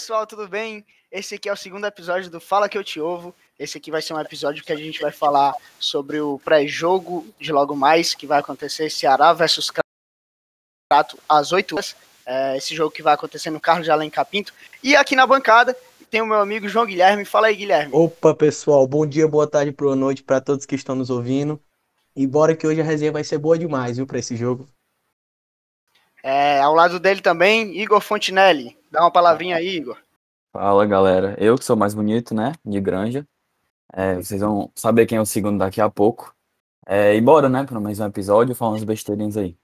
pessoal, tudo bem? Esse aqui é o segundo episódio do Fala Que Eu Te Ovo. Esse aqui vai ser um episódio que a gente vai falar sobre o pré-jogo de logo mais, que vai acontecer Ceará versus Crato às 8 horas. É, esse jogo que vai acontecer no Carlos de Alencar Pinto. E aqui na bancada tem o meu amigo João Guilherme. Fala aí, Guilherme. Opa, pessoal. Bom dia, boa tarde, boa noite para todos que estão nos ouvindo. E bora que hoje a resenha vai ser boa demais, viu, para esse jogo. É, ao lado dele também, Igor Fontinelli. Dá uma palavrinha aí, Igor. Fala, galera. Eu que sou mais bonito, né? De Granja. É, vocês vão saber quem é o segundo daqui a pouco. É, e bora, né? Para mais um episódio, falar umas besteirinhas aí.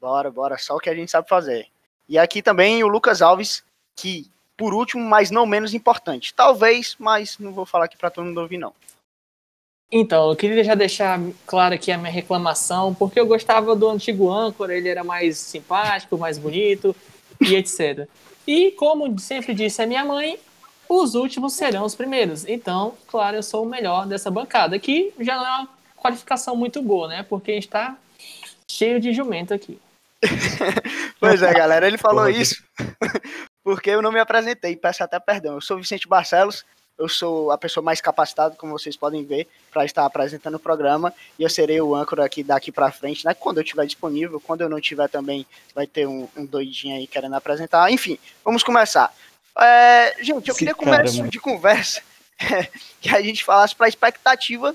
Bora, bora. Só o que a gente sabe fazer. E aqui também o Lucas Alves, que, por último, mas não menos importante. Talvez, mas não vou falar aqui para todo mundo ouvir, não. Então, eu queria já deixar claro aqui a minha reclamação, porque eu gostava do antigo âncora, ele era mais simpático, mais bonito e etc. E, como sempre disse a minha mãe, os últimos serão os primeiros. Então, claro, eu sou o melhor dessa bancada, que já não é uma qualificação muito boa, né? Porque a gente tá cheio de jumento aqui. pois é, galera, ele falou isso porque eu não me apresentei, peço até perdão. Eu sou Vicente Barcelos, eu sou a pessoa mais capacitada, como vocês podem ver, para estar apresentando o programa, e eu serei o âncora aqui daqui para frente, né? Quando eu estiver disponível, quando eu não tiver também, vai ter um, um doidinho aí querendo apresentar. Enfim, vamos começar. É, gente, eu queria começar de conversa que a gente falasse para a expectativa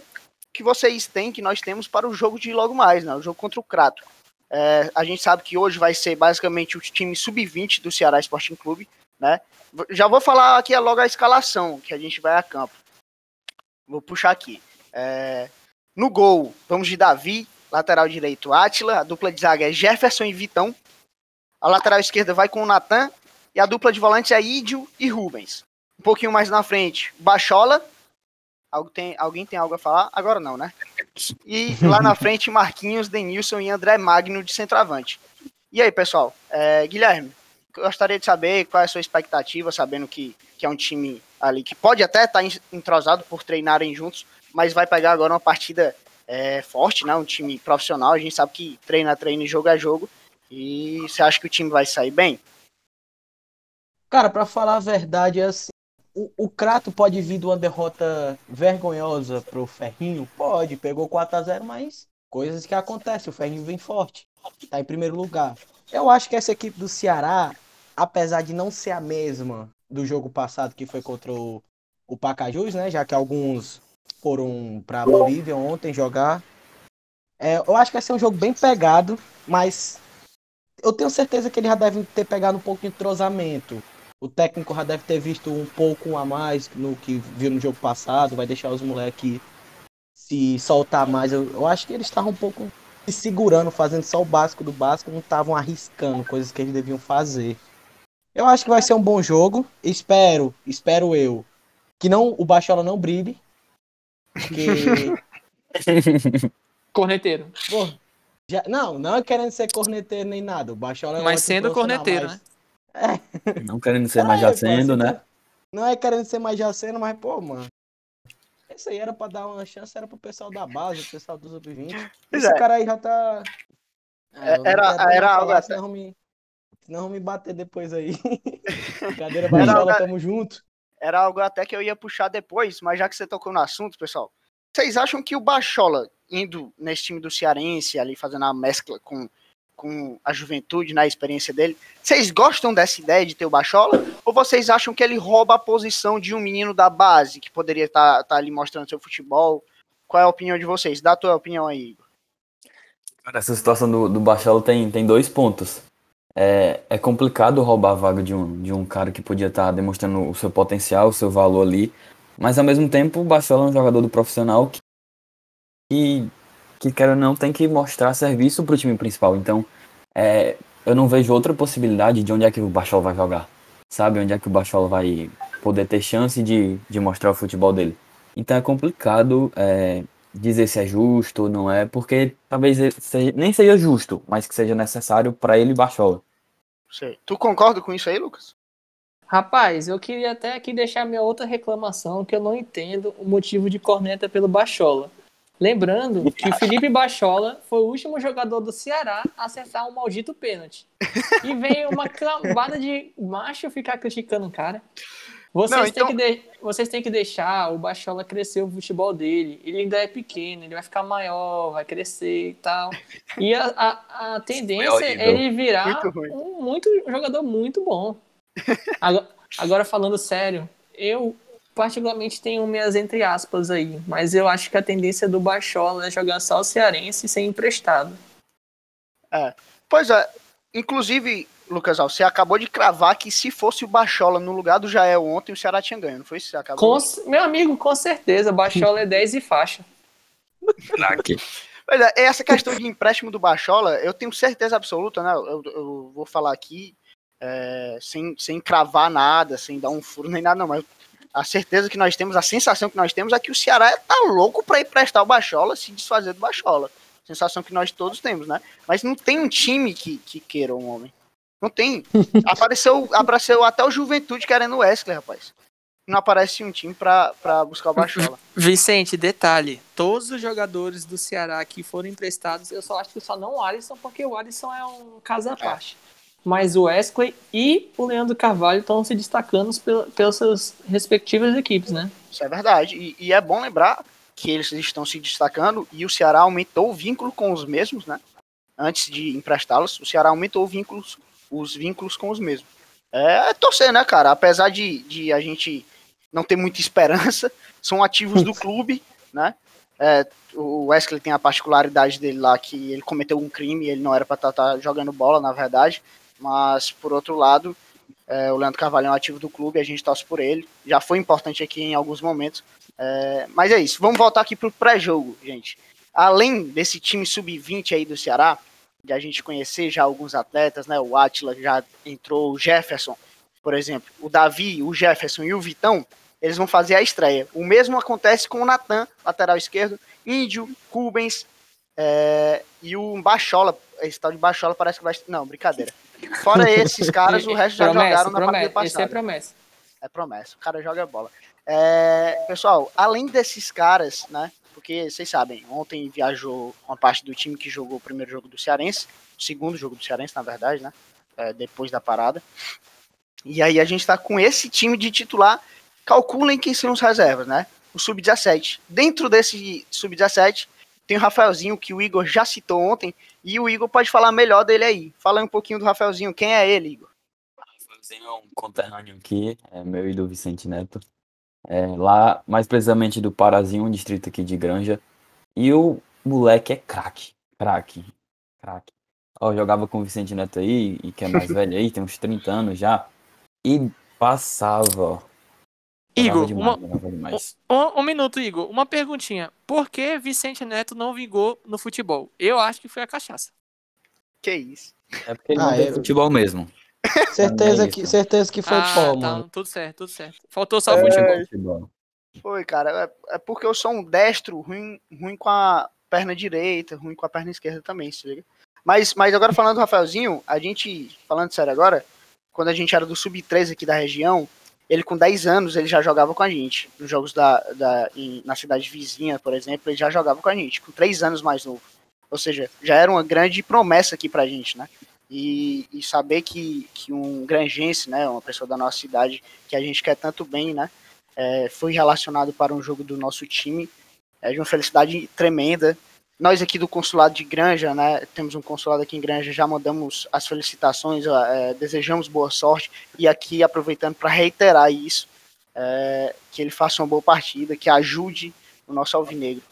que vocês têm, que nós temos para o jogo de logo mais, né? O jogo contra o Crato. É, a gente sabe que hoje vai ser basicamente o time sub-20 do Ceará Sporting Clube, né? Já vou falar aqui logo a escalação que a gente vai a campo. Vou puxar aqui. É, no gol, vamos de Davi, lateral direito Átila, a dupla de zaga é Jefferson e Vitão. A lateral esquerda vai com o Natan e a dupla de volantes é Ídio e Rubens. Um pouquinho mais na frente, Bachola. Tem, alguém tem algo a falar? Agora não, né? E lá na frente, Marquinhos, Denilson e André Magno de centroavante. E aí, pessoal? É, Guilherme, gostaria de saber qual é a sua expectativa, sabendo que, que é um time ali que pode até estar tá entrosado por treinarem juntos, mas vai pegar agora uma partida é, forte, né? Um time profissional. A gente sabe que treina, treina e jogo é jogo. E você acha que o time vai sair bem? Cara, para falar a verdade, é assim, o, o Crato pode vir de uma derrota vergonhosa pro Ferrinho? Pode, pegou 4 a 0 mas coisas que acontecem, o Ferrinho vem forte, tá em primeiro lugar. Eu acho que essa equipe do Ceará, apesar de não ser a mesma do jogo passado que foi contra o, o Pacajus, né, já que alguns foram para Bolívia ontem jogar, é, eu acho que vai ser um jogo bem pegado, mas eu tenho certeza que ele já deve ter pegado um pouco de entrosamento o técnico já deve ter visto um pouco a mais no que viu no jogo passado, vai deixar os moleques se soltar mais. Eu, eu acho que eles estavam um pouco se segurando, fazendo só o básico do básico, não estavam arriscando coisas que eles deviam fazer. Eu acho que vai ser um bom jogo. Espero, espero eu, que não o Bachola não brilhe. Porque... corneteiro. Pô, já, não, não é querendo ser corneteiro nem nada. O Bachola é Mas sendo corneteiro, mas... né? É. Não querendo ser mais já sendo, né? Não é querendo ser mais já sendo, mas, pô, mano. Isso aí era pra dar uma chance, era pro pessoal da base, o pessoal do Sub-20. Esse é. cara aí já tá. É, era era algo assim. Senão me, senão me bater depois aí. Cadeira baixola, tamo junto. Era algo até que eu ia puxar depois, mas já que você tocou no assunto, pessoal. Vocês acham que o Bachola, indo nesse time do Cearense, ali fazendo a mescla com com a juventude, na experiência dele. Vocês gostam dessa ideia de ter o Bachola? Ou vocês acham que ele rouba a posição de um menino da base, que poderia estar tá, tá ali mostrando seu futebol? Qual é a opinião de vocês? Dá a tua opinião aí, Igor. Essa situação do, do Bachola tem, tem dois pontos. É, é complicado roubar a vaga de um, de um cara que podia estar tá demonstrando o seu potencial, o seu valor ali. Mas ao mesmo tempo, o Bachola é um jogador do profissional que, que que quer ou não tem que mostrar serviço para o time principal. Então, é, eu não vejo outra possibilidade de onde é que o Bachola vai jogar. Sabe? Onde é que o Bachola vai poder ter chance de, de mostrar o futebol dele. Então é complicado é, dizer se é justo ou não é, porque talvez seja, nem seja justo, mas que seja necessário para ele Bachola. Sei. Tu concorda com isso aí, Lucas? Rapaz, eu queria até aqui deixar minha outra reclamação, que eu não entendo o motivo de corneta pelo Bachola. Lembrando que o Felipe Bachola foi o último jogador do Ceará a acertar um maldito pênalti. E vem uma cambada de macho ficar criticando o cara. Vocês, Não, então- têm que de- Vocês têm que deixar o Bachola crescer o futebol dele. Ele ainda é pequeno, ele vai ficar maior, vai crescer e tal. E a, a, a tendência é ele virar Muito um, muito, um jogador muito bom. Agora, agora, falando sério, eu particularmente tenho minhas entre aspas aí, mas eu acho que a tendência do Bachola é jogar só o cearense ser emprestado. Pois é, inclusive, Lucas você acabou de cravar que se fosse o Bachola no lugar do Jael ontem, o Ceará tinha ganho, não foi isso? Você acabou Com, meu amigo, com certeza, Bachola é 10 e faixa. Craque. Pois é, essa questão de empréstimo do Bachola, eu tenho certeza absoluta, né? Eu, eu vou falar aqui é, sem, sem cravar nada, sem dar um furo nem nada, não, mas a certeza que nós temos, a sensação que nós temos é que o Ceará tá louco para emprestar o Bachola, se desfazer do Bachola. Sensação que nós todos temos, né? Mas não tem um time que, que queira um homem. Não tem. Apareceu, apareceu até o Juventude querendo o Wesley, rapaz. Não aparece um time pra, pra buscar o Bachola. Vicente, detalhe: todos os jogadores do Ceará que foram emprestados, eu só acho que só não o Alisson, porque o Alisson é um caso à parte. Mas o Wesley e o Leandro Carvalho estão se destacando pel- pelas suas respectivas equipes, né? Isso é verdade. E, e é bom lembrar que eles estão se destacando e o Ceará aumentou o vínculo com os mesmos, né? Antes de emprestá-los, o Ceará aumentou vínculos, os vínculos com os mesmos. É torcer, né, cara? Apesar de, de a gente não ter muita esperança, são ativos do clube, né? É, o Wesley tem a particularidade dele lá que ele cometeu um crime, ele não era para estar jogando bola, na verdade. Mas, por outro lado, é, o Leandro Carvalho é um ativo do clube, a gente torce por ele. Já foi importante aqui em alguns momentos. É, mas é isso, vamos voltar aqui pro pré-jogo, gente. Além desse time sub-20 aí do Ceará, de a gente conhecer já alguns atletas, né? O Atila já entrou, o Jefferson, por exemplo, o Davi, o Jefferson e o Vitão, eles vão fazer a estreia. O mesmo acontece com o Natan, lateral esquerdo, Índio, Cubens é, e o Bachola. Esse tal de Bachola parece que vai. Não, brincadeira. Fora esses caras, o resto já jogaram na partida Esse é passada. promessa. É promessa. O cara joga bola. É, pessoal, além desses caras, né? Porque vocês sabem, ontem viajou uma parte do time que jogou o primeiro jogo do Cearense, o segundo jogo do Cearense, na verdade, né? é, depois da parada. E aí a gente tá com esse time de titular. Calculem quem são os reservas, né? O Sub-17. Dentro desse Sub-17 tem o Rafaelzinho, que o Igor já citou ontem, e o Igor pode falar melhor dele aí. Fala aí um pouquinho do Rafaelzinho. Quem é ele, Igor? Rafaelzinho é um conterrâneo aqui, é meu e do Vicente Neto. É, lá, mais precisamente do Parazinho, um distrito aqui de Granja. E o moleque é craque, craque, craque. Ó, eu jogava com o Vicente Neto aí, e que é mais velho aí, tem uns 30 anos já. E passava, ó. Igor, demais, uma-. Um, um minuto, Igor. Uma perguntinha. Por que Vicente Neto não vingou no futebol? Eu acho que foi a cachaça. Que isso? É porque ele Ah, não eu- futebol mesmo. Certeza É que, certeza que foi ah, pó, tá. mano. Tudo certo, tudo certo. Faltou só o É, futebol. Futebol. Foi, cara. É, é porque eu sou um destro ruim, ruim com a perna direita, ruim com a perna esquerda também, se liga? Mas, mas agora falando do Rafaelzinho, a gente, falando sério agora, quando a gente era do Sub-13 aqui da região, ele com 10 anos, ele já jogava com a gente. Nos jogos da, da, em- na cidade vizinha, por exemplo, ele já jogava com a gente, com 3 anos mais novo. Ou seja, já era uma grande promessa aqui pra gente, né? E, e saber que, que um grangense, né, uma pessoa da nossa cidade, que a gente quer tanto bem, né, é, foi relacionado para um jogo do nosso time, é de uma felicidade tremenda. Nós aqui do consulado de Granja, né, temos um consulado aqui em Granja, já mandamos as felicitações, é, desejamos boa sorte e aqui aproveitando para reiterar isso, é, que ele faça uma boa partida, que ajude o nosso alvinegro.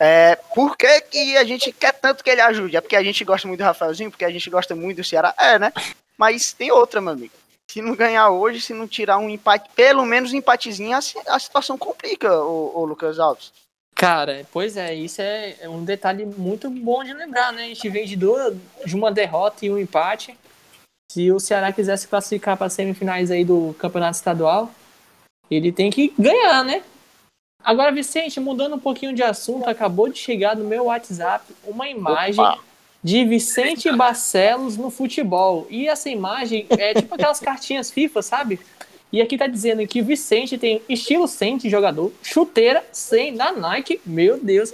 É, por que, que a gente quer tanto que ele ajude? É porque a gente gosta muito do Rafaelzinho, porque a gente gosta muito do Ceará? É, né? Mas tem outra, meu amigo. Se não ganhar hoje, se não tirar um empate, pelo menos um empatezinho, a, a situação complica, o, Lucas Alves. Cara, pois é, isso é é um detalhe muito bom de lembrar, né? A gente vem de, duas, de uma derrota e um empate. Se o Ceará quiser se classificar para as semifinais aí do Campeonato Estadual, ele tem que ganhar, né? Agora, Vicente, mudando um pouquinho de assunto, acabou de chegar no meu WhatsApp uma imagem Opa. de Vicente Barcelos no futebol. E essa imagem é tipo aquelas cartinhas FIFA, sabe? E aqui tá dizendo que o Vicente tem estilo 100 de jogador, chuteira 100 da Nike, meu Deus.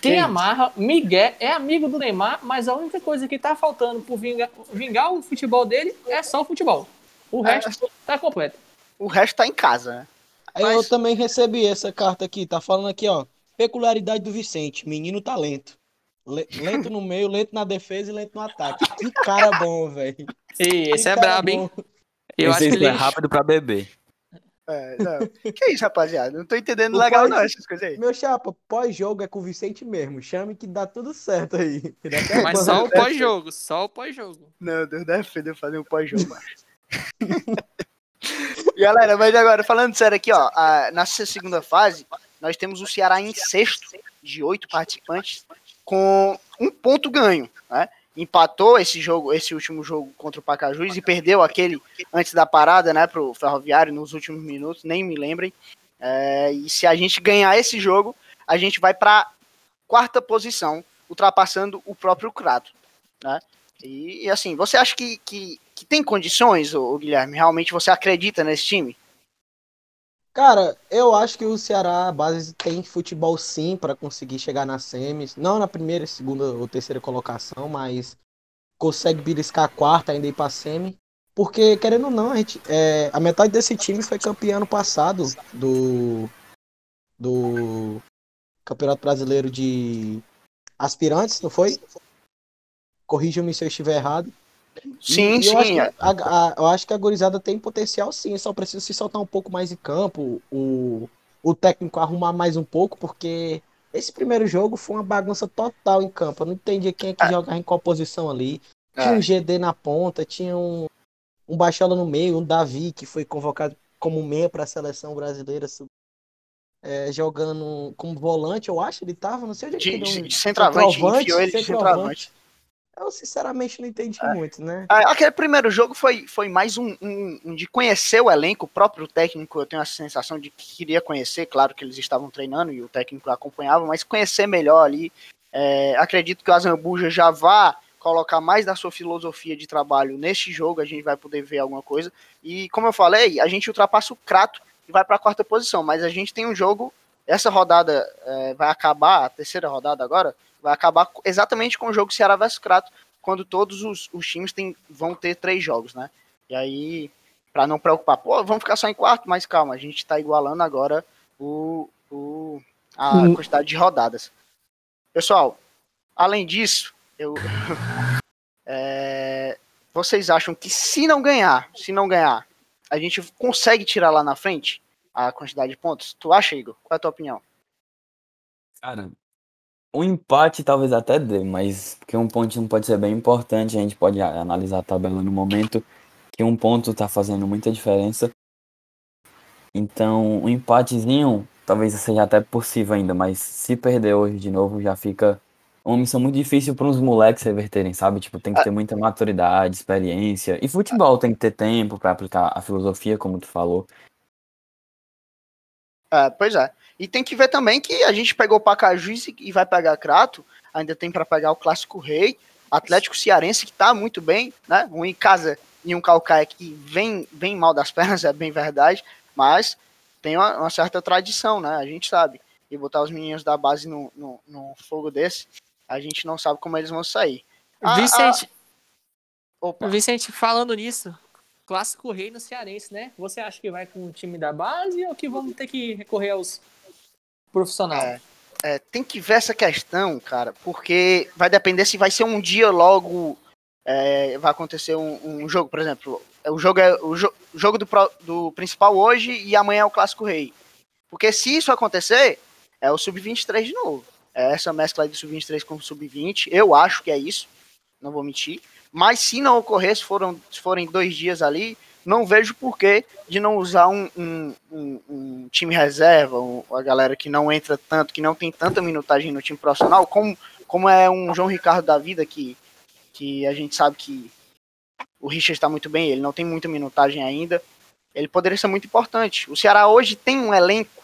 Quem amarra, Miguel é amigo do Neymar, mas a única coisa que tá faltando por vingar, vingar o futebol dele é só o futebol. O É. resto tá completo. O resto tá em casa, né? Aí Mas- eu também recebi essa carta aqui, tá falando aqui, ó. Peculiaridade do Vicente, menino talento. Le- Lento no meio, lento na defesa e lento no ataque. Que cara bom, velho. E esse Que é brabo, hein? Eu acho que ele é rápido pra beber. É, não. que isso, rapaziada? Não tô entendendo O legal, pós- não, essas coisas aí. Meu chapa, pós-jogo é com o Vicente mesmo. Chame que dá tudo certo aí. Mas só o pós-jogo, só o pós-jogo. Não, Deus defenda eu fazer um pós-jogo, macho. Galera, mas agora, falando sério aqui, ó, a- nessa segunda fase, nós temos o Ceará em sexto, de oito participantes, com um ponto ganho, né? Empatou esse jogo, esse último jogo contra o Pacajus e perdeu aquele antes da parada, né, pro Ferroviário nos últimos minutos, nem me lembrem. É, e se a gente ganhar esse jogo, a gente vai para quarta posição, ultrapassando o próprio Crato, né? E, assim, você acha que, que, que tem condições, ô Guilherme? Realmente você acredita nesse time? Cara, eu acho que o Ceará, a base, tem futebol sim para conseguir chegar nas semis. Não na primeira, segunda ou terceira colocação, mas consegue beliscar a quarta, ainda ir pra semi. Porque, querendo ou não, a, gente, é, a metade desse time foi campeão ano passado do, do Campeonato Brasileiro de Aspirantes, não foi? Corrija-me se eu estiver errado. Sim, E eu acho sim. que é. a, a- eu acho que a gurizada tem potencial sim, só precisa se soltar um pouco mais em campo, o, o técnico arrumar mais um pouco, porque esse primeiro jogo foi uma bagunça total em campo. Eu não entendi quem é que É. jogava em qual posição ali. Tinha É. um GD na ponta, tinha um, um Baixola no meio, um Davi que foi convocado como meia para a seleção brasileira, é, jogando como volante, eu acho, ele tava, não sei onde é que De, ele de, de centroavante, enfiou ele de centroavante. centroavante. Eu sinceramente não entendi muito, né? Ah, Aquele primeiro jogo foi, foi mais um, um- um de conhecer o elenco, o próprio técnico, eu tenho a sensação de que queria conhecer, claro que eles estavam treinando e o técnico acompanhava, mas conhecer melhor ali. É, acredito que o Azambuja já vá colocar mais da sua filosofia de trabalho neste jogo, a gente vai poder ver alguma coisa. E como eu falei, a gente ultrapassa o Crato e vai para a quarta posição, mas a gente tem um jogo, essa rodada é, vai acabar, a terceira rodada agora, vai acabar exatamente com o jogo Ceará vs Crato, quando todos os, os times tem, vão ter três jogos, né? E aí, para não preocupar, pô, vamos ficar só em quarto, mas calma, a gente está igualando agora o, o, a Hum. quantidade de rodadas. Pessoal, além disso, eu, é, vocês acham que se não ganhar, se não ganhar, a gente consegue tirar lá na frente a quantidade de pontos? Tu acha, Igor? Qual é a tua opinião? Cara, um empate talvez até dê, mas porque um pontinho pode ser bem importante, a gente pode analisar a tabela no momento, que um ponto tá fazendo muita diferença. Então, um empatezinho talvez seja até possível ainda, mas se perder hoje de novo já fica uma missão muito difícil para uns moleques reverterem, sabe? Tipo, tem que ter muita maturidade, experiência. E futebol tem que ter tempo para aplicar a filosofia, como tu falou. É, pois é. E tem que ver também que a gente pegou o Pacajus e, vai pegar Crato. Ainda tem para pegar o Clássico Rei, Atlético Cearense, que tá muito bem, né? Um em casa e um Calcaia que vem, vem mal das pernas, é bem verdade, mas tem uma, uma certa tradição, né? A gente sabe. E botar os meninos da base no, no, no fogo desse, a gente não sabe como eles vão sair. Ah, Vicente, ah, opa. Vicente, falando nisso, clássico rei no Cearense, né? Você acha que vai com o time da base ou que vamos ter que recorrer aos profissionais? É, tem que ver essa questão, cara, porque vai depender se vai ser um dia logo. é, vai acontecer um, um jogo, por exemplo. O jogo é o jo- jogo do, do principal hoje e amanhã é o Clássico Rei. Porque se isso acontecer, é o Sub-23 de novo. É essa mescla do Sub-23 com o Sub-20. Eu acho que é isso. Não vou mentir. Mas se não ocorrer, se, foram, se forem dois dias ali, não vejo porquê de não usar um, um, um- um time reserva, a galera que não entra tanto, que não tem tanta minutagem no time profissional, como, como é um João Ricardo da vida, que, que a gente sabe que o Richard está muito bem, ele não tem muita minutagem ainda. Ele poderia ser muito importante. O Ceará hoje tem um elenco,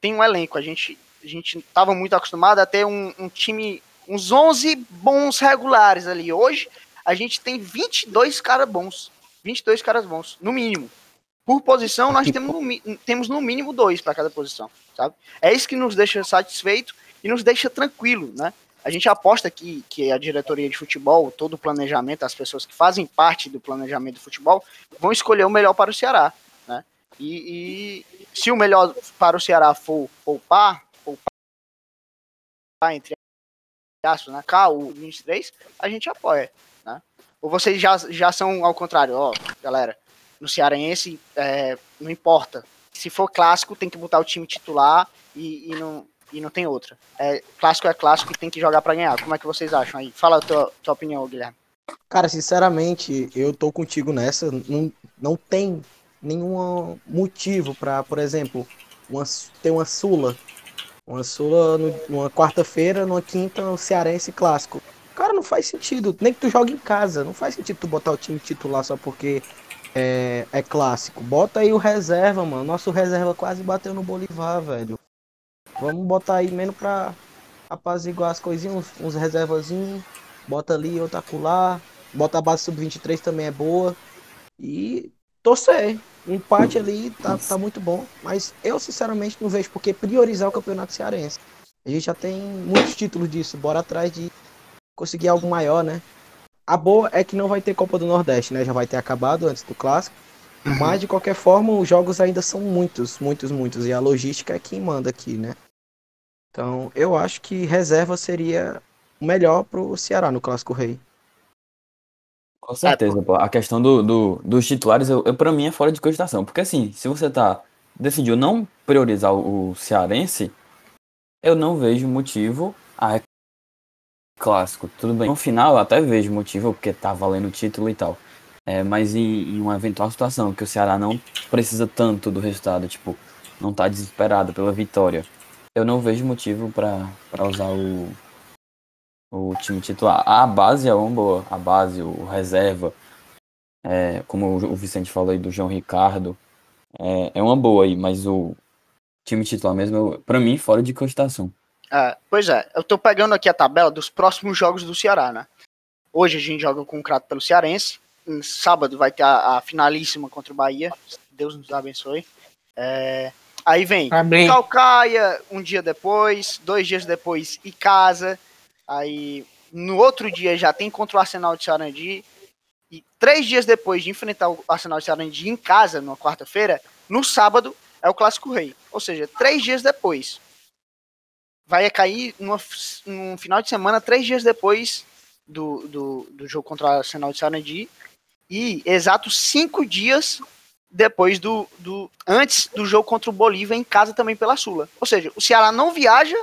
tem um elenco. A gente a gente estava muito acostumado a ter um, um time, uns 11 bons regulares ali. Hoje a gente tem 22 caras bons. 22 caras bons, no mínimo. Por posição, nós temos no, temos no mínimo dois para cada posição, sabe? É isso que nos deixa satisfeito e nos deixa tranquilo, né? A gente aposta que, que a diretoria de futebol, todo o planejamento, as pessoas que fazem parte do planejamento do futebol, vão escolher o melhor para o Ceará, né? E, e se o melhor para o Ceará for poupar, poupar entre aspas, né? Cá, o 23, a gente apoia? Ou vocês já, já são ao contrário, ó, galera, no Cearense, é, não importa. Se for clássico, tem que botar o time titular e, e não, e não tem outra. É, clássico é clássico e tem que jogar para ganhar. Como é que vocês acham aí? Fala a tua, tua opinião, Guilherme. Cara, sinceramente, eu tô contigo nessa. Não, não tem nenhum motivo pra, por exemplo, uma, ter uma Sula. Uma Sula no- numa quarta-feira, numa quinta, no Cearense clássico. Faz sentido. Nem que tu jogue em casa. Não faz sentido tu botar o time titular só porque é, é clássico. Bota aí o reserva, mano. Nosso reserva quase bateu no Bolivar, velho. Vamos botar aí menos pra apaziguar as coisinhas, uns, uns reservazinhos. Bota ali, outra acolá. Bota a base sub-23 também é boa. E torcer. Empate ali tá, tá muito bom. Mas eu, sinceramente, não vejo por que priorizar o campeonato cearense. A gente já tem muitos títulos disso. Bora atrás de conseguir algo maior, né? A boa é que não vai ter Copa do Nordeste, né? Já vai ter acabado antes do clássico. Mas, de qualquer forma, os jogos ainda são muitos, muitos, muitos. E a logística é quem manda aqui, né? Então, eu acho que reserva seria o melhor pro Ceará no Clássico Rei. Com certeza, pô. A questão do, do- dos titulares, eu, eu, pra mim, é fora de cogitação. Porque assim, se você tá. Decidiu não priorizar o, o cearense, eu não vejo motivo. Ah, é clássico, tudo bem. No final, eu até vejo motivo, porque tá valendo o título e tal. É, mas em, em uma eventual situação que o Ceará não precisa tanto do resultado, tipo, não tá desesperado pela vitória, eu não vejo motivo pra usar o, o time titular. A base é uma boa, a base, o reserva, é, como o Vicente falou aí do João Ricardo, é, é uma boa aí, mas o time titular mesmo, pra mim, fora de cogitação. É, pois é, eu tô pegando aqui a tabela dos próximos jogos do Ceará, né? Hoje a gente joga com o Crato pelo Cearense. Em sábado vai ter a, a finalíssima contra o Bahia. Deus nos abençoe. É, aí vem Amém. Calcaia um dia depois, dois dias depois e casa. Aí no outro dia já tem contra o Arsenal de Sarandi. E três dias depois de enfrentar o Arsenal de Sarandi em casa, na quarta-feira, no sábado é o Clássico Rei. Ou seja, três dias depois. Vai cair numa, num final de semana, três dias depois do, do, do jogo contra o Arsenal de Sarandi. E exatos cinco dias depois do, do antes do jogo contra o Bolívia em casa também pela Sula. Ou seja, o Ceará não viaja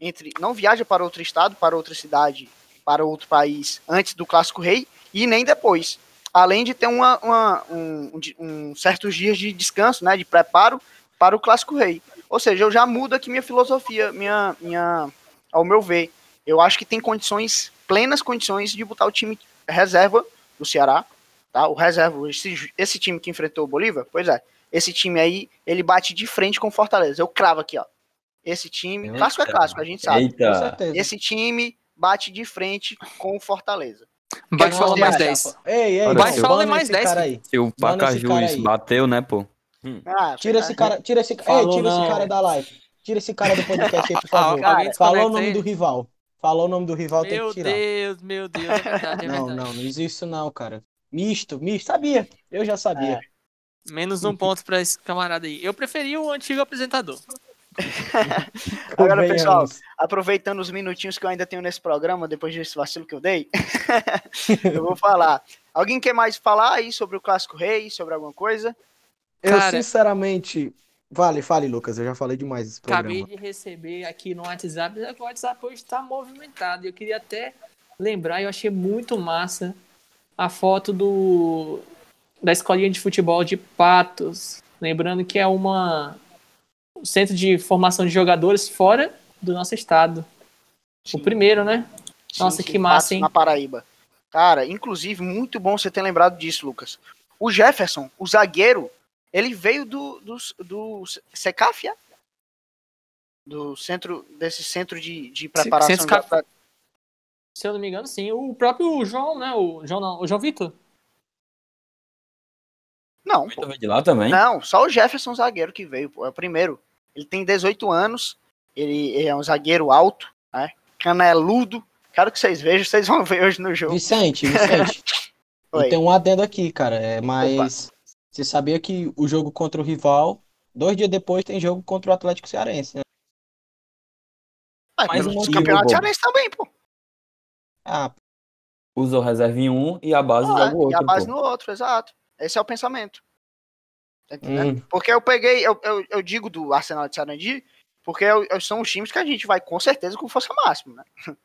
entre não viaja para outro estado, para outra cidade, para outro país antes do Clássico Rei e nem depois. Além de ter uma, uma- um, um certos dias de descanso, né, de preparo para o Clássico Rei. Ou seja, eu já mudo aqui minha filosofia, minha, minha, ao meu ver, eu acho que tem condições, plenas condições de botar o time reserva do Ceará, tá? O reserva, esse, esse time que enfrentou o Bolívar, pois é, esse time aí, ele bate de frente com o Fortaleza. Eu cravo aqui, ó. Esse time, clássico é Eita. clássico, a gente sabe. Com Eita, certeza. Esse time bate de frente com o Fortaleza. Bate que fala você mais acha, 10. Ei, ei, Olha, bana se eu- Fala esse mais 10, cara filho. aí. se o Pacajus bateu, né, pô? Ah, Tira é. esse cara, tira esse, tira esse não. cara da live. Tira esse cara do podcast aí, por favor. alguém Falou o nome ele. do rival. Falou o nome do rival, tem Meu que tirar. Deus, meu Deus, é verdade, é Não, verdade. não, não existe isso não, cara. Misto, misto. Sabia. Eu já sabia. Menos um ponto pra esse camarada aí. Eu preferi o antigo apresentador. Agora, pessoal, aproveitando os minutinhos que eu ainda tenho nesse programa, depois desse vacilo que eu dei, eu vou falar. Alguém quer mais falar aí sobre o Clássico Rei, sobre alguma coisa? Eu, Cara- sinceramente. Vale, fale, Lucas. Eu já falei demais desse programa. Acabei de receber aqui no WhatsApp, o WhatsApp hoje tá movimentado. Eu queria até lembrar, eu achei muito massa a foto do da escolinha de futebol de Patos. Lembrando que é uma um centro de formação de jogadores fora do nosso estado. O primeiro, né? Nossa, que massa, Patos hein? Na Paraíba. Cara, inclusive, muito bom você ter lembrado disso, Lucas. O Jefferson, o zagueiro, ele veio do, do, do Secaf, é? Do centro, desse centro de, de preparação. centro atleta- Se eu não me engano, sim. O próprio João, né? O João não, o João Vitor. Não, pô. de lá também? Não, só o Jefferson zagueiro que veio, pô. É o primeiro. Ele tem 18 anos, ele, é um zagueiro alto, né? Caneludo. Quero que vocês vejam, vocês vão ver hoje no jogo. Vicente, Vicente. Eu tenho um adendo aqui, cara. É, mas você sabia que o jogo contra o rival, dois dias depois, tem jogo contra o Atlético Cearense, né? Ah, Mas motivo, campeonato pô. cearense também, pô. Ah, Usou reserva em um e a base Ah, joga o e outro. a base pô. no outro, exato. Esse é o pensamento. Hum. Porque eu peguei, eu, eu, eu digo do Arsenal de Sarandi, porque eu, eu- são os times que a gente vai com certeza com força máxima, né?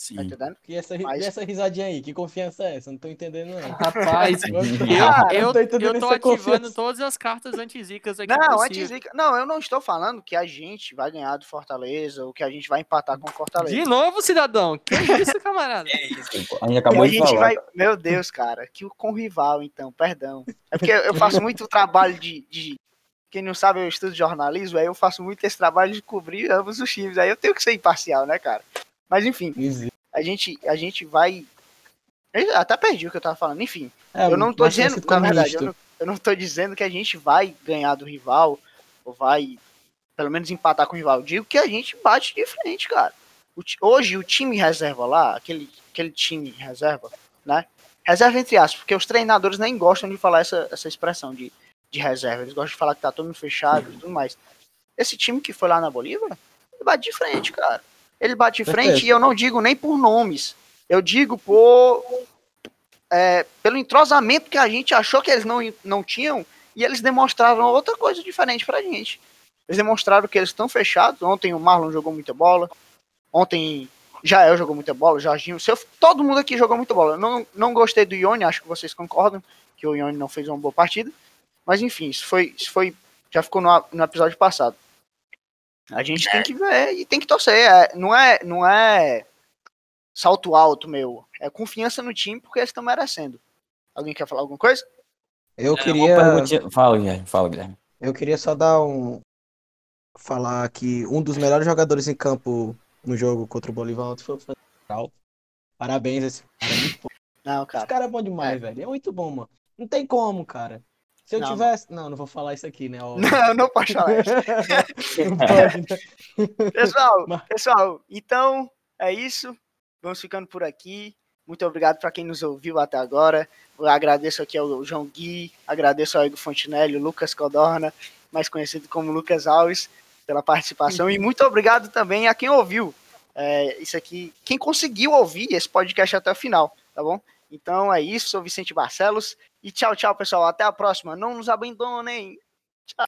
Tá Sim. entendendo? que essa, Mas- e essa risadinha aí? Que confiança é essa? Não tô entendendo, não. Rapaz, Eu- Ah, eu, não tô entendendo eu tô ativando confiança. todas as cartas antizicas aqui Não, de- não, eu não estou falando que a gente vai ganhar do Fortaleza ou que a gente vai empatar com o Fortaleza. De novo, cidadão? Que isso, camarada? A gente E acabou a de gente falar. vai. Meu Deus, cara, que o com rival, então, perdão. É porque eu faço muito trabalho de, de- Quem não sabe, eu estudo jornalismo, aí eu faço muito esse trabalho de cobrir ambos os times. Aí eu tenho que ser imparcial, né, cara? Mas enfim, Existe. A gente, a gente vai. Eu até perdi o que eu tava falando, enfim. É, eu não tô mas dizendo, na verdade, eu não, eu não tô dizendo que a gente vai ganhar do rival, ou vai, pelo menos, empatar com o rival. Eu digo que a gente bate de frente, cara. O hoje, o time reserva lá, aquele, aquele time reserva, né? Reserva entre aspas, porque os treinadores nem gostam de falar essa, essa expressão de, de reserva. Eles gostam de falar que tá todo mundo fechado e tudo mais. Esse time que foi lá na Bolívia, ele bate de frente, cara. Ele bate de frente e eu não digo nem por nomes. Eu digo por é, pelo entrosamento que a gente achou que eles não, não tinham, e eles demonstraram outra coisa diferente pra gente. Eles demonstraram que eles estão fechados. Ontem o Marlon jogou muita bola. Ontem Jael jogou muita bola, o Jorginho, seu, todo mundo aqui jogou muita bola. Eu Não, não gostei do Ione, acho que vocês concordam que o Ione não fez uma boa partida. Mas enfim, isso foi, isso foi já ficou no, no episódio passado. A gente tem que ver e tem que torcer. É, não é, não é salto alto, meu. É confiança no time porque eles estão merecendo. Alguém quer falar alguma coisa? Eu É, queria. Fala, Guilherme. Fala, Guilherme. Eu queria só dar um. Falar que um dos melhores jogadores em campo no jogo contra o Bolívar ontem foi o Federal. Parabéns, esse cara é muito bom. Não, Esse cara. cara é bom demais, velho. É muito bom, mano. Não tem como, cara. Se eu Não. tivesse. Não, não vou falar isso aqui, né? ó. Não, não pode falar isso. Não pode, né? Pessoal, Mas- pessoal, então é isso. Vamos ficando por aqui. Muito obrigado para quem nos ouviu até agora. Eu agradeço aqui ao João Gui, agradeço ao Igor Fontinelli, o Lucas Codorna, mais conhecido como Lucas Alves, pela participação. E muito obrigado também a quem ouviu é, isso aqui, quem conseguiu ouvir esse podcast até o final, tá bom? Então é isso, sou Vicente Barcelos. E tchau, tchau, pessoal. Até a próxima. Não nos abandonem.